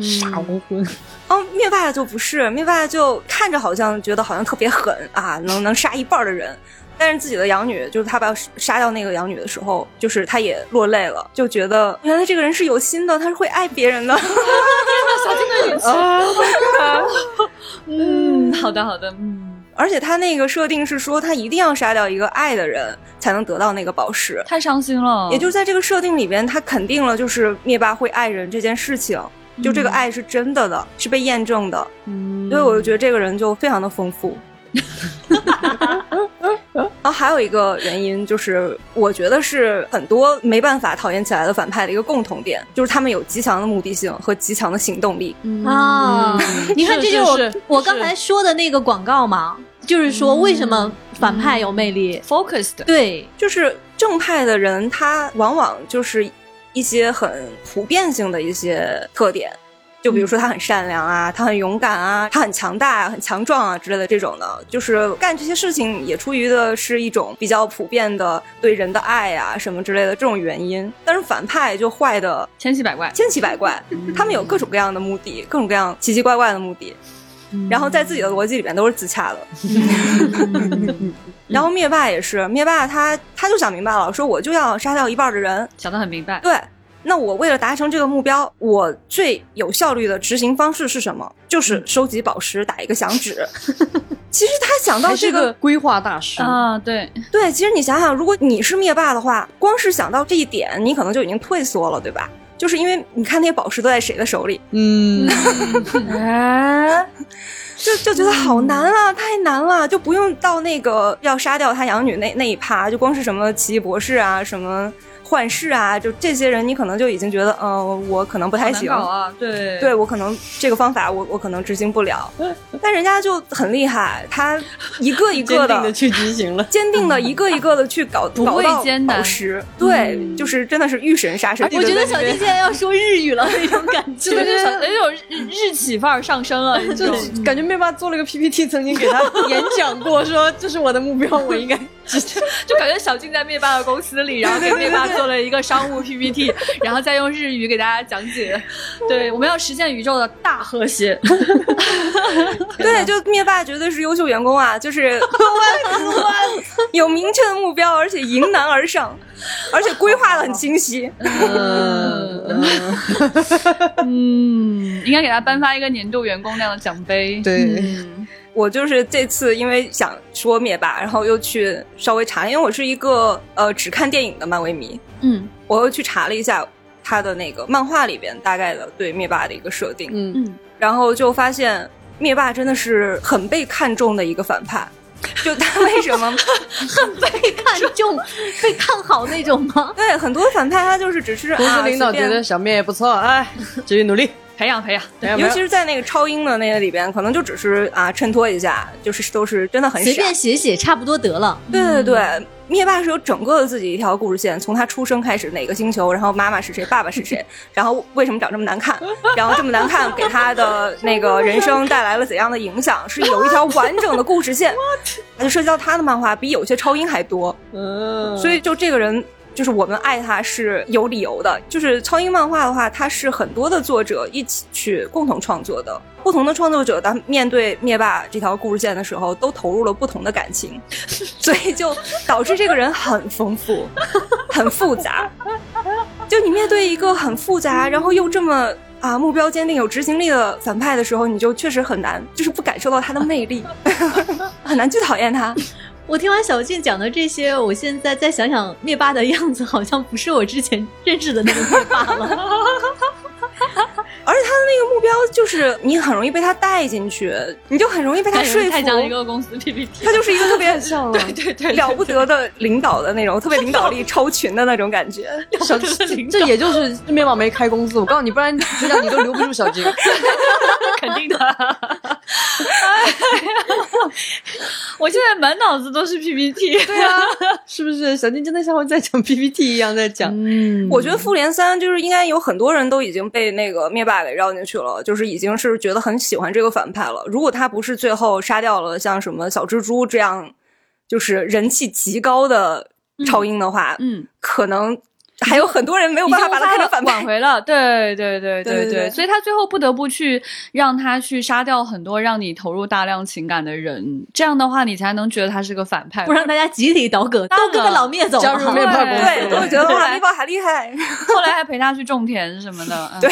[SPEAKER 5] 傻乎乎。
[SPEAKER 4] 哦，灭霸就不是，灭霸就看着好像觉得好像特别狠啊，能能杀一半儿的人。但是自己的养女，就是他把杀掉那个养女的时候，就是他也落泪了，就觉得原来这个人是有心的，他是会爱别人的。
[SPEAKER 1] 嗯，好的好的，嗯，
[SPEAKER 4] 而且他那个设定是说，他一定要杀掉一个爱的人，才能得到那个宝石。
[SPEAKER 1] 太伤心了。
[SPEAKER 4] 也就是在这个设定里边，他肯定了就是灭霸会爱人这件事情，就这个爱是真的的，是被验证的。
[SPEAKER 5] 嗯
[SPEAKER 4] 所以我就觉得这个人就非常的丰富。然后还有一个原因就是，我觉得是很多没办法讨厌起来的反派的一个共同点，就是他们有极强的目的性和极强的行动力。
[SPEAKER 2] 啊，你看，这就是我
[SPEAKER 5] 是是
[SPEAKER 2] 我刚才说的那个广告嘛，就是说为什么反派有魅力
[SPEAKER 1] ？focused，
[SPEAKER 2] 对，
[SPEAKER 4] 就是正派的人，他往往就是一些很普遍性的一些特点，就比如说他很善良啊，他很勇敢啊，他很强大啊，很强壮啊之类的这种的，就是干这些事情也出于的是一种比较普遍的对人的爱啊什么之类的这种原因。但是反派就坏的
[SPEAKER 1] 千奇百怪。
[SPEAKER 4] 千奇百怪，他们有各种各样的目的，各种各样奇奇怪怪的目的，然后在自己的逻辑里面都是自洽的。然后灭霸也是，灭霸他他就想明白了，说我就要杀掉一半的人，
[SPEAKER 1] 想得很明白，
[SPEAKER 4] 对。那我为了达成这个目标，我最有效率的执行方式是什么？就是收集宝石，打一个响指。其实他想到这个
[SPEAKER 5] 个规划大师。
[SPEAKER 1] 啊，对，
[SPEAKER 4] 对，其实你想想，如果你是灭霸的话，光是想到这一点，你可能就已经退缩了，对吧？就是因为你看那些宝石都在谁的手里，
[SPEAKER 5] 嗯，
[SPEAKER 4] 哎，就就觉得好难啊，太难了，就不用到那个要杀掉他养女那那一趴，就光是什么奇异博士啊，什么幻视啊，就这些人，你可能就已经觉得，嗯、我可能不太行。
[SPEAKER 1] 对
[SPEAKER 4] 对我可能这个方法我我可能执行不了，但人家就很厉害，他一个一个的
[SPEAKER 5] 坚定的去执行了。
[SPEAKER 4] 坚定的一个一个的去搞
[SPEAKER 1] 不
[SPEAKER 4] 到
[SPEAKER 1] 艰难
[SPEAKER 4] 宝石，对，就是真的是遇神杀神。
[SPEAKER 2] 我觉得小金现在要说日语了那种感 觉
[SPEAKER 1] 这。个就是有一种日日企范儿上升了，
[SPEAKER 5] 就是感觉灭霸做了个 PPT，曾经给他 演讲过，说这是我的目标，我应该
[SPEAKER 1] 就感觉小静在灭霸的公司里，然后给灭霸做了一个商务 PPT，然后再用日语给大家讲解。对，我们要实现宇宙的大和谐。
[SPEAKER 4] 对，就灭霸绝对是优秀员工啊，就是有明确的目标，而且迎难而上，而且规划的很清晰。
[SPEAKER 5] 嗯，
[SPEAKER 1] 嗯，应该给他颁发一个年度员工那样的奖杯。
[SPEAKER 5] 对
[SPEAKER 1] 嗯
[SPEAKER 4] 我就是这次因为想说灭霸，然后又去稍微查，因为我是一个呃只看电影的漫威迷，
[SPEAKER 2] 嗯
[SPEAKER 4] 我又去查了一下他的那个漫画里边大概的对灭霸的一个设定，
[SPEAKER 5] 嗯，
[SPEAKER 2] 嗯，
[SPEAKER 4] 然后就发现灭霸真的是很被看重的一个反派。就他为什么 很？
[SPEAKER 2] 被看重、被看好那种吗？
[SPEAKER 4] 对很多反派他就是只是
[SPEAKER 5] 公司
[SPEAKER 4] 啊
[SPEAKER 5] 领导觉得小灭也不错，哎，继续努力。
[SPEAKER 1] 培养培养。
[SPEAKER 4] 尤其是在那个超英的那个里边，可能就只是啊衬托一下，就是都是真的很傻。
[SPEAKER 2] 随便写写差不多得了。
[SPEAKER 4] 对对对，灭霸是有整个的自己一条故事线，从他出生开始，哪个星球，然后妈妈是谁，爸爸是谁，然后为什么长这么难看，然后这么难看给他的那个人生带来了怎样的影响，是有一条完整的故事线。那就涉及到他的漫画比有些超英还多，
[SPEAKER 5] 嗯，
[SPEAKER 4] 所以就这个人。就是我们爱他是有理由的，就是超英漫画的话，它是很多的作者一起去共同创作的。不同的创作者，他面对灭霸这条故事线的时候，都投入了不同的感情，所以就导致这个人很丰富、很复杂。就你面对一个很复杂，然后又这么啊目标坚定、有执行力的反派的时候，你就确实很难，就是不感受到他的魅力，很难去讨厌他。
[SPEAKER 2] 我听完小静讲的这些，我现在再想想灭霸的样子，好像不是我之前认识的那个灭霸了。
[SPEAKER 4] 而且他的那个目标就是你很容易被他带进去，你就很容易被他说服。
[SPEAKER 1] 太像一个公司 PPT，
[SPEAKER 4] 他就是一个特别
[SPEAKER 5] 像了，
[SPEAKER 1] 对对
[SPEAKER 4] 了不得的领导的那种，特别领导力 超群的那种感觉。
[SPEAKER 5] 小 这也就是面包没开工资，我告诉你，不然这样你都留不住小金。
[SPEAKER 1] 肯定的。我现在满脑子都是 PPT。
[SPEAKER 5] 对啊，是不是？小金真的像我在讲 PPT 一样在讲。
[SPEAKER 2] 嗯，
[SPEAKER 4] 我觉得复联三就是应该有很多人都已经被那个灭霸给绕进去了，就是已经是觉得很喜欢这个反派了。如果他不是最后杀掉了像什么小蜘蛛这样，就是人气极高的超英的话，
[SPEAKER 1] 嗯，
[SPEAKER 4] 可能还有很多人没有办法把他看成反派。
[SPEAKER 1] 挽回了，对对对对
[SPEAKER 4] 对对对
[SPEAKER 1] 所以他最后不得不去让他去杀掉很多让你投入大量情感的人，这样的话你才能觉得他是个反派，
[SPEAKER 2] 不让大家集体倒戈，都跟着老灭走
[SPEAKER 5] 加入
[SPEAKER 2] 了。
[SPEAKER 5] 灭霸公司
[SPEAKER 4] 对，我觉得哇，灭霸还厉害。
[SPEAKER 1] 后来还陪他去种田什么的，嗯
[SPEAKER 4] 对，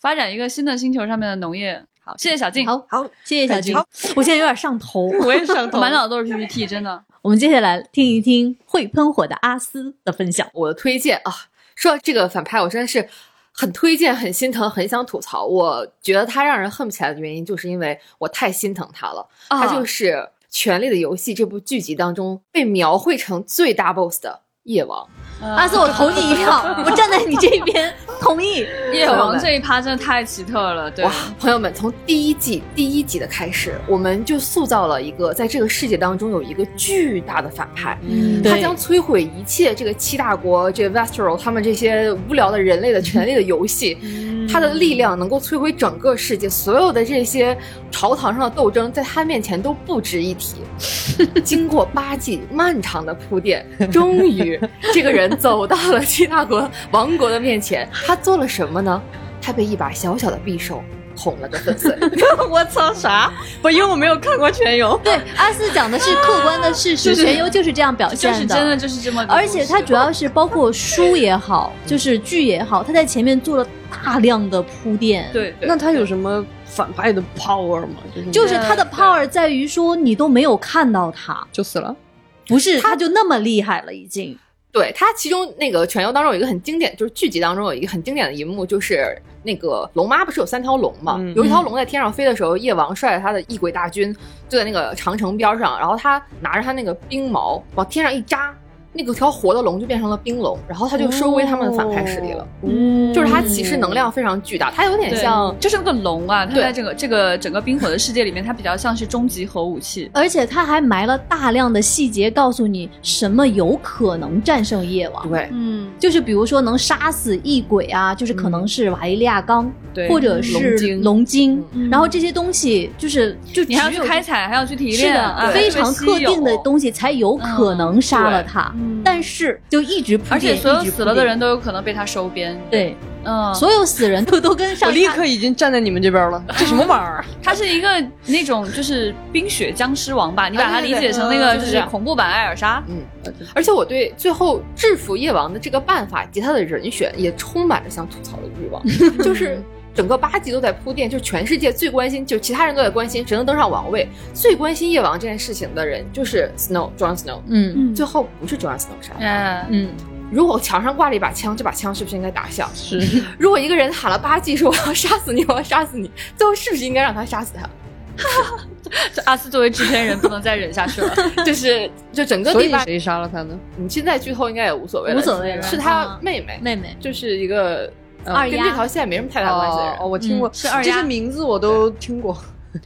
[SPEAKER 1] 发展一个新的星球上面的农业。好，谢谢小静，
[SPEAKER 2] 好，
[SPEAKER 4] 好，
[SPEAKER 2] 谢谢小静，我现在有点上头。
[SPEAKER 5] 我也上头，
[SPEAKER 1] 满脑子都是 PPT，真的。
[SPEAKER 2] 我们接下来听一听会喷火的阿斯的分享。
[SPEAKER 6] 我的推荐啊，说到这个反派，我真的是很推荐、很心疼、很想吐槽。我觉得他让人恨不起来的原因，就是因为我太心疼他了。
[SPEAKER 1] 啊
[SPEAKER 6] 他就是《权力的游戏》这部剧集当中被描绘成最大 boss 的夜王。
[SPEAKER 2] 阿四，我投你一票，我站在你这边，同意。
[SPEAKER 1] 夜王这一趴真的太奇特了，对
[SPEAKER 6] 哇，朋友们，从第一季第一集的开始，我们就塑造了一个在这个世界当中有一个巨大的反派，
[SPEAKER 2] 嗯
[SPEAKER 6] 他将摧毁一切这个七大国、这个 Vestro 他们这些无聊的人类的权利的游戏。他的力量能够摧毁整个世界，所有的这些朝堂上的斗争，在他面前都不值一提。经过八季漫长的铺垫，终于这个人走到了七大国王国的面前。他做了什么呢？他被一把小小的匕首捅了个粉碎。
[SPEAKER 5] 我操啥？不，因为我没有看过全游。
[SPEAKER 2] 对，阿四讲的是客观的事实，全游就是这样表
[SPEAKER 1] 就
[SPEAKER 2] 现
[SPEAKER 1] 是真的就是这么
[SPEAKER 2] 而且它主要是包括书也好，就是剧也好，它在前面做了大量的铺垫。，
[SPEAKER 1] 对对
[SPEAKER 5] 那他有什么反派的 power 吗？就是
[SPEAKER 2] 就是它的 power 在于说你都没有看到他，
[SPEAKER 5] 就死了。
[SPEAKER 2] 不是他就那么厉害了已经。
[SPEAKER 6] 对他其中那个全游当中有一个很经典，就是剧集当中有一个很经典的一幕，就是那个龙妈不是有三条龙嘛？
[SPEAKER 5] 嗯
[SPEAKER 6] 有一条龙在天上飞的时候，夜王率着他的异鬼大军就在那个长城边上，然后他拿着他那个冰矛往天上一扎，那个条活的龙就变成了冰龙，然后他就收归他们的反派势力了。
[SPEAKER 2] 嗯
[SPEAKER 6] 就是他其实能量非常巨大，他有点像
[SPEAKER 1] 就是那个龙啊，它
[SPEAKER 6] 对
[SPEAKER 1] 在这个这个整个冰火的世界里面，它比较像是终极核武器。
[SPEAKER 2] 而且他还埋了大量的细节，告诉你什么有可能战胜夜王。
[SPEAKER 6] 对
[SPEAKER 1] 嗯，
[SPEAKER 2] 就是比如说能杀死异鬼啊，就是可能是瓦伊利亚钢，
[SPEAKER 1] 对
[SPEAKER 2] 或者是
[SPEAKER 6] 龙晶
[SPEAKER 2] 龙晶，
[SPEAKER 1] 嗯
[SPEAKER 2] 然后这些东西就是就
[SPEAKER 1] 你还要去开采，还要去提
[SPEAKER 2] 是
[SPEAKER 1] 炼，
[SPEAKER 2] 的，
[SPEAKER 1] 啊
[SPEAKER 2] 非常特定的东西才有可能杀了他。
[SPEAKER 1] 嗯
[SPEAKER 2] 但是就一直铺
[SPEAKER 1] 而且所有死了的，人都有可能被他收编。
[SPEAKER 2] 对，
[SPEAKER 1] 嗯，
[SPEAKER 2] 所有死人都都跟上
[SPEAKER 5] 我立刻已经站在你们这边了。这什么玩意儿？
[SPEAKER 1] 他是一个那种就是冰雪僵尸王吧，你把它理解成那个就是恐怖版艾尔莎。
[SPEAKER 6] 嗯，而且我对最后制服夜王的这个办法以及他的人选也充满着想吐槽的欲望，就是。整个八集都在铺垫，就全世界最关心，就其他人都在关心谁能登上王位，最关心夜王这件事情的人就是 Snow，Jon Snow。
[SPEAKER 2] 嗯
[SPEAKER 1] 嗯
[SPEAKER 6] 最后不是 Jon Snow 杀的，
[SPEAKER 1] 嗯，
[SPEAKER 2] 嗯，
[SPEAKER 6] 如果墙上挂了一把枪，这把枪是不是应该打响？
[SPEAKER 5] 是
[SPEAKER 6] 如果一个人喊了八季说我要杀死你，我要杀死你，最后是不是应该让他杀死他？
[SPEAKER 1] 这阿斯作为制片人不能再忍下去了。
[SPEAKER 6] 就是就整个
[SPEAKER 5] 所以谁杀了他呢？
[SPEAKER 6] 你现在剧透应该也无所谓了，
[SPEAKER 2] 无所谓了
[SPEAKER 6] 是他
[SPEAKER 2] 嗯
[SPEAKER 6] 妹妹，
[SPEAKER 2] 妹妹
[SPEAKER 6] 就是一个呃
[SPEAKER 2] 二丫。
[SPEAKER 6] 跟这条线没什么太大关系的人。
[SPEAKER 5] 哦，我听过，
[SPEAKER 2] 嗯
[SPEAKER 1] 是二丫。
[SPEAKER 5] 这些名字我都听过。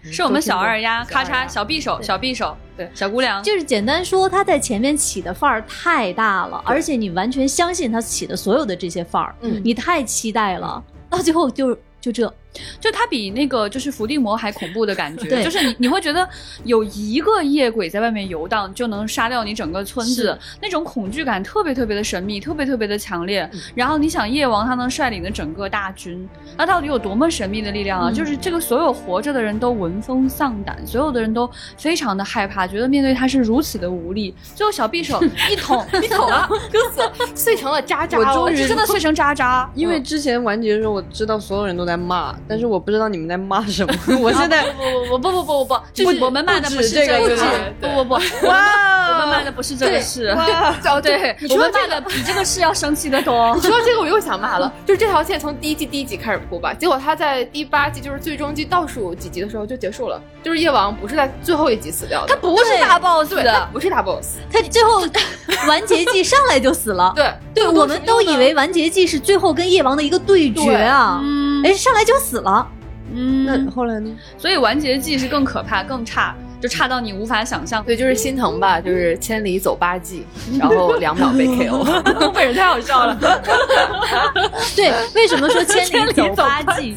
[SPEAKER 1] 是我们小二丫，咔嚓，
[SPEAKER 6] 小
[SPEAKER 1] 匕首，小匕首，
[SPEAKER 6] 对。
[SPEAKER 1] 小姑娘，
[SPEAKER 2] 就是简单说，她在前面起的范儿太大了，而且你完全相信她起的所有的这些范儿，
[SPEAKER 6] 嗯。
[SPEAKER 2] 你太期待了，到最后就就这，
[SPEAKER 1] 就它比那个就是伏地魔还恐怖的感觉，
[SPEAKER 2] 对
[SPEAKER 1] 就是你你会觉得有一个夜鬼在外面游荡就能杀掉你整个村子，那种恐惧感特别特别的神秘，特别特别的强烈。然后你想夜王他能率领的整个大军，那到底有多么神秘的力量啊？
[SPEAKER 2] 嗯
[SPEAKER 1] 就是这个所有活着的人都闻风丧胆，所有的人都非常的害怕，觉得面对他是如此的无力。最后小匕首 一捅一捅啊，
[SPEAKER 6] 就死碎成了渣渣。
[SPEAKER 5] 我终于
[SPEAKER 1] 就真的碎成渣渣。
[SPEAKER 5] 因为之前完结的时候，我知道所有人都在骂，但是我不知道你们在骂什么。我现在
[SPEAKER 1] 不不不不不不不，就是我们骂的
[SPEAKER 5] 不
[SPEAKER 1] 不是
[SPEAKER 5] 这个
[SPEAKER 1] 个事
[SPEAKER 5] 对，
[SPEAKER 1] 不不不，
[SPEAKER 5] 哇，
[SPEAKER 1] 我们骂的不是这个事，
[SPEAKER 6] 哦，
[SPEAKER 1] 对，我们骂的比这个事要生气的多
[SPEAKER 6] 你。说这个我又想骂了，就是这条线从第一季第一集开始铺吧，结果他在第八季就是最终季倒数几集的时候就结束了，就是夜王不是在最后一集死掉的，
[SPEAKER 1] 他不是大 boss
[SPEAKER 6] 对，他不是大 boss，
[SPEAKER 2] 他最后完结季上来就死了。
[SPEAKER 6] 对
[SPEAKER 2] 对，我们都以为完结季是最后跟夜王的一个对决啊，
[SPEAKER 1] 嗯
[SPEAKER 2] 哎，上来就死了。
[SPEAKER 1] 嗯，
[SPEAKER 5] 那后来呢？
[SPEAKER 1] 所以完结季是更可怕、更差，就差到你无法想象。
[SPEAKER 6] 对，就是心疼吧，就是千里走八季，然后两秒被 KO，
[SPEAKER 1] 东北人太好笑了。
[SPEAKER 2] 对，为什么说千里走八季？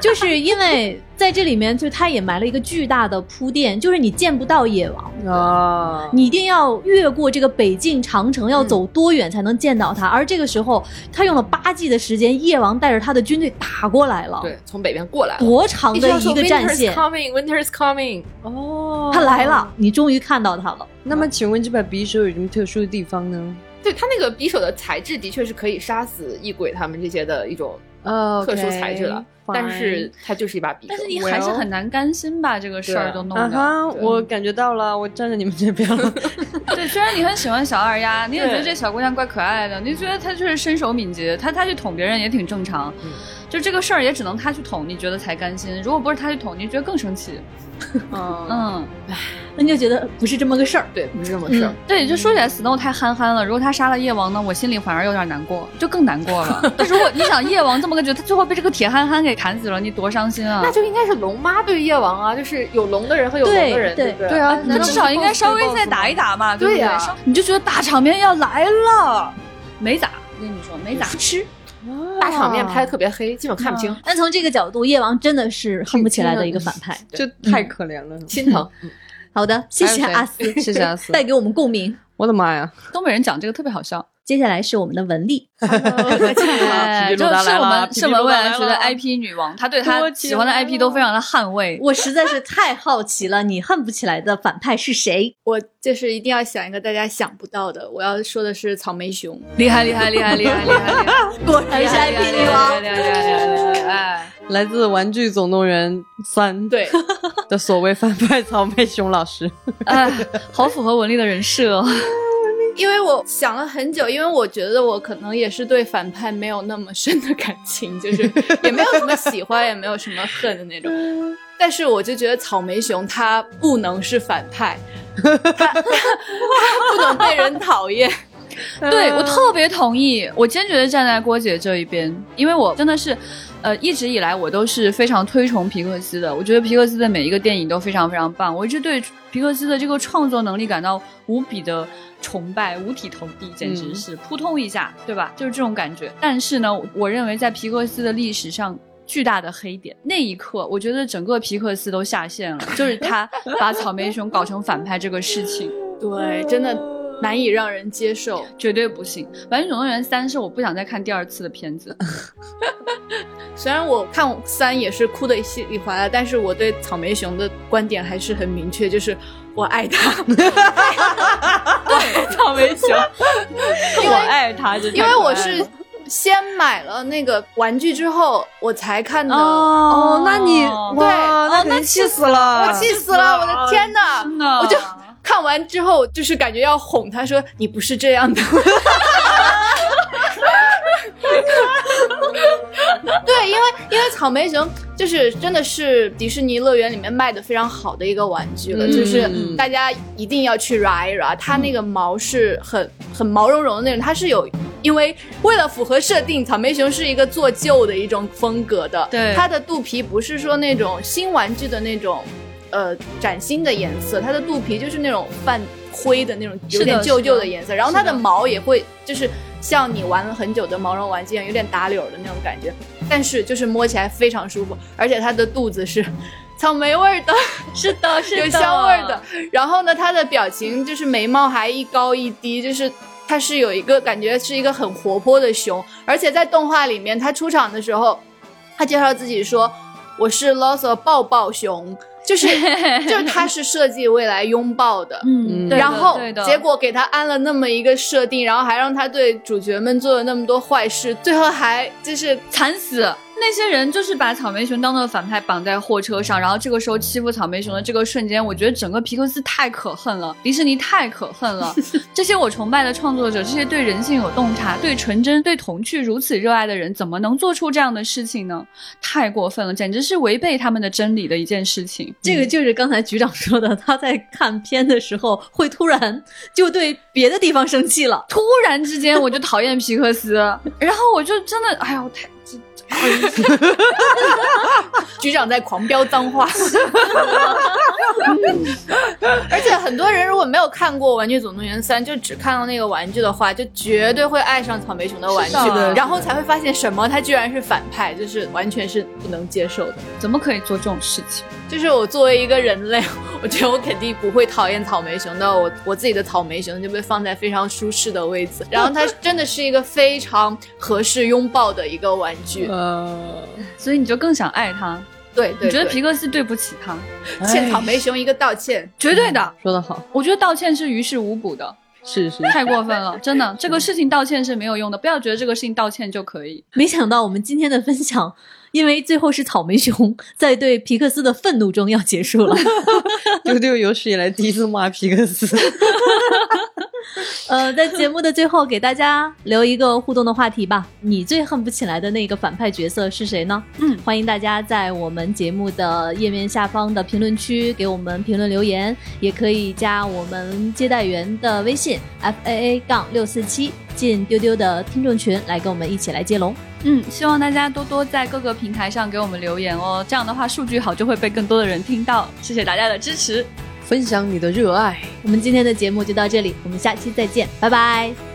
[SPEAKER 2] 就是因为在这里面，就他也埋了一个巨大的铺垫，就是你见不到夜王，
[SPEAKER 5] 啊，
[SPEAKER 2] 你一定要越过这个北境长城，要走多远才能见到他？而这个时候，他用了八季的时间，夜王带着他的军队打过来了，，
[SPEAKER 6] 对，从北边过来了。
[SPEAKER 2] 多长的一个战线
[SPEAKER 6] Winter's？coming, Winter's coming。
[SPEAKER 5] 哦，
[SPEAKER 2] 他来了，你终于看到他了。
[SPEAKER 5] 那么，请问这把匕首有什么特殊的地方呢？
[SPEAKER 6] 对他那个匕首的材质的确是可以杀死异鬼他们这些的一种
[SPEAKER 5] 哦
[SPEAKER 6] 特殊材质了，但是它就是一把匕首。
[SPEAKER 1] 但是你还是很难甘心把这个事儿都弄掉。
[SPEAKER 5] 啊，我感觉到了，我站在你们这边了。
[SPEAKER 1] 对，虽然你很喜欢小二丫，你也觉得这小姑娘怪可爱的，你觉得她就是身手敏捷，她她去捅别人也挺正常。就这个事儿也只能他去捅，你觉得才甘心。如果不是他去捅，你觉得更生气。
[SPEAKER 6] 嗯，
[SPEAKER 1] 嗯，
[SPEAKER 2] 那你就觉得不是这么个事儿。
[SPEAKER 6] 对，不是这么事儿。
[SPEAKER 1] 对，就说起来，Snow 太憨憨了。如果他杀了夜王呢，我心里反而有点难过，就更难过了。那如果你想夜王这么个角色，他最后被这个铁憨憨给砍死了，你多伤心啊！
[SPEAKER 6] 那就应该是龙妈对夜王啊，就是有龙的人和有龙的人，
[SPEAKER 2] 对
[SPEAKER 6] 不对？
[SPEAKER 5] 对啊，
[SPEAKER 1] 那至少应该稍微再打一打嘛，对
[SPEAKER 6] 呀
[SPEAKER 1] 稍你就觉得大场面要来了，没咋，我跟你说没咋。
[SPEAKER 2] 吃。
[SPEAKER 6] 大场面拍的特别黑，基本看不清，
[SPEAKER 2] 但从这个角度，夜王真的是恨不起来的一个反派。
[SPEAKER 5] 就太可怜了。
[SPEAKER 6] 心疼。
[SPEAKER 2] 好的，谢谢阿斯，
[SPEAKER 5] 谢谢阿斯
[SPEAKER 2] 带给我们共鸣。
[SPEAKER 5] 我的妈呀！
[SPEAKER 1] 东北人讲这个特别好笑，
[SPEAKER 2] 接下来是我们的文丽，
[SPEAKER 1] 就 是我们是我们未来觉得
[SPEAKER 5] 了
[SPEAKER 1] IP 女王，她对她
[SPEAKER 5] 多
[SPEAKER 1] 喜欢的 IP 都非常的捍卫。
[SPEAKER 2] 我实在是太好奇了，你恨不起来的反派是谁？
[SPEAKER 3] 我就是一定要想一个大家想不到的，我要说的是草莓熊。
[SPEAKER 1] 厉害厉害厉害厉害厉害！
[SPEAKER 2] 果然 是 IP 女王。
[SPEAKER 1] 厉害厉害厉害厉害！哎，
[SPEAKER 5] 来自《玩具总动员三》
[SPEAKER 3] 对，
[SPEAKER 5] 的所谓反派草莓熊老师，
[SPEAKER 1] 哎，好符合文丽的人设哦。
[SPEAKER 3] 因为我想了很久，因为我觉得我可能也是对反派没有那么深的感情，就是 也没有什么喜欢，也没有什么恨的那种。但是我就觉得草莓熊它不能是反派，它它不能被人讨厌。
[SPEAKER 1] 对我特别同意，我坚决的站在郭姐这一边，因为我真的是，呃，一直以来我都是非常推崇皮克斯的。我觉得皮克斯的每一个电影都非常非常棒，我一直对皮克斯的这个创作能力感到无比的崇拜，五体投地，简直是扑通一下，对吧？就是这种感觉。但是呢，我认为在皮克斯的历史上。巨大的黑点，那一刻，我觉得整个皮克斯都下线了，就是他把草莓熊搞成反派这个事情。
[SPEAKER 3] 对，真的难以让人接受。
[SPEAKER 1] 绝对不行。《玩具总动员三》是我不想再看第二次的片子。
[SPEAKER 3] 虽然我看三也是哭的稀里哗啦，但是我对草莓熊的观点还是很明确，就是我爱他。对，草莓熊，
[SPEAKER 1] 我爱他，这
[SPEAKER 3] 因为我是先买了那个玩具之后，我才看的。
[SPEAKER 1] 哦
[SPEAKER 5] 那你
[SPEAKER 3] 对
[SPEAKER 5] 哇，那肯定气死了，
[SPEAKER 3] 我气死了！我的天哪！
[SPEAKER 1] 真的，
[SPEAKER 3] 我就看完之后，就是感觉要哄他说：“你不是这样的。” 对，因为因为草莓熊就是真的是迪士尼乐园里面卖的非常好的一个玩具了，
[SPEAKER 5] 嗯
[SPEAKER 3] 就是
[SPEAKER 5] 嗯
[SPEAKER 3] 大家一定要去一 ra，它那个毛是很很毛茸茸的那种，它是有。因为为了符合设定，草莓熊是一个做旧的一种风格的，
[SPEAKER 1] 对
[SPEAKER 3] 它的肚皮不是说那种新玩具的那种，呃，崭新的颜色，它的肚皮就是那种泛灰的那种，有点旧旧的颜色。然后它的毛也会就是像你玩了很久的毛绒玩具一样，有点打绺的那种感觉，但是就是摸起来非常舒服，而且它的肚子是草莓味儿的，
[SPEAKER 1] 是的，是的，
[SPEAKER 3] 有香味儿的。然后呢，它的表情就是眉毛还一高一低，就是。它是有一个感觉是一个很活泼的熊，而且在动画里面，它出场的时候，他介绍自己说我是 Lost 抱抱熊，就是 就是他是设计未来拥抱的，
[SPEAKER 1] 嗯，
[SPEAKER 3] 然后结果给他安了那么一个设定，然后还让他对主角们做了那么多坏事，最后还就是
[SPEAKER 1] 惨死，那些人就是把草莓熊当做反派绑在货车上，然后这个时候欺负草莓熊的这个瞬间，我觉得整个皮克斯太可恨了，迪士尼太可恨了。这些我崇拜的创作者，这些对人性有洞察、对纯真、对童趣如此热爱的人，怎么能做出这样的事情呢？太过分了，简直是违背他们的真理的一件事情。
[SPEAKER 2] 这个就是刚才局长说的，他在看片的时候会突然就对别的地方生气了。
[SPEAKER 1] 突然之间我就讨厌皮克斯，然后我就真的，哎呀，我太这
[SPEAKER 3] 局长在狂飙脏话，而且很多人如果没有看过《玩具总动员三》，就只看到那个玩具的话，就绝对会爱上草莓熊的玩具，然后才会发现什么，他居然是反派，就是完全是不能接受的。
[SPEAKER 1] 怎么可以做这种事情？
[SPEAKER 3] 就是我作为一个人类，我觉得我肯定不会讨厌草莓熊的。我我自己的草莓熊就被放在非常舒适的位置，然后它真的是一个非常合适拥抱的一个玩具。
[SPEAKER 5] 呃，
[SPEAKER 1] 所以你就更想爱它？
[SPEAKER 3] 对对
[SPEAKER 1] 你觉得皮克斯对不起他？
[SPEAKER 3] 欠草莓熊一个道歉？
[SPEAKER 1] 绝对的，
[SPEAKER 5] 说得好，
[SPEAKER 1] 我觉得道歉是于事无补的，
[SPEAKER 5] 是是，
[SPEAKER 1] 太过分了，真的，这个事情道歉是没有用的，不要觉得这个事情道歉就可以。
[SPEAKER 2] 没想到我们今天的分享，因为最后是草莓熊在对皮克斯的愤怒中要结束了。
[SPEAKER 5] 丢丢有史以来第一次骂皮克斯。
[SPEAKER 2] 呃，在节目的最后，给大家留一个互动的话题吧。你最恨不起来的那个反派角色是谁呢？
[SPEAKER 1] 嗯，
[SPEAKER 2] 欢迎大家在我们节目的页面下方的评论区给我们评论留言，也可以加我们接待员的微信 f a a 杠六四七，进丢丢的听众群来跟我们一起来接龙。
[SPEAKER 1] 嗯，希望大家多多在各个平台上给我们留言哦，这样的话数据好就会被更多的人听到。谢谢大家的支持。
[SPEAKER 5] 分享你的热爱。
[SPEAKER 2] 我们今天的节目就到这里，我们下期再见，拜拜。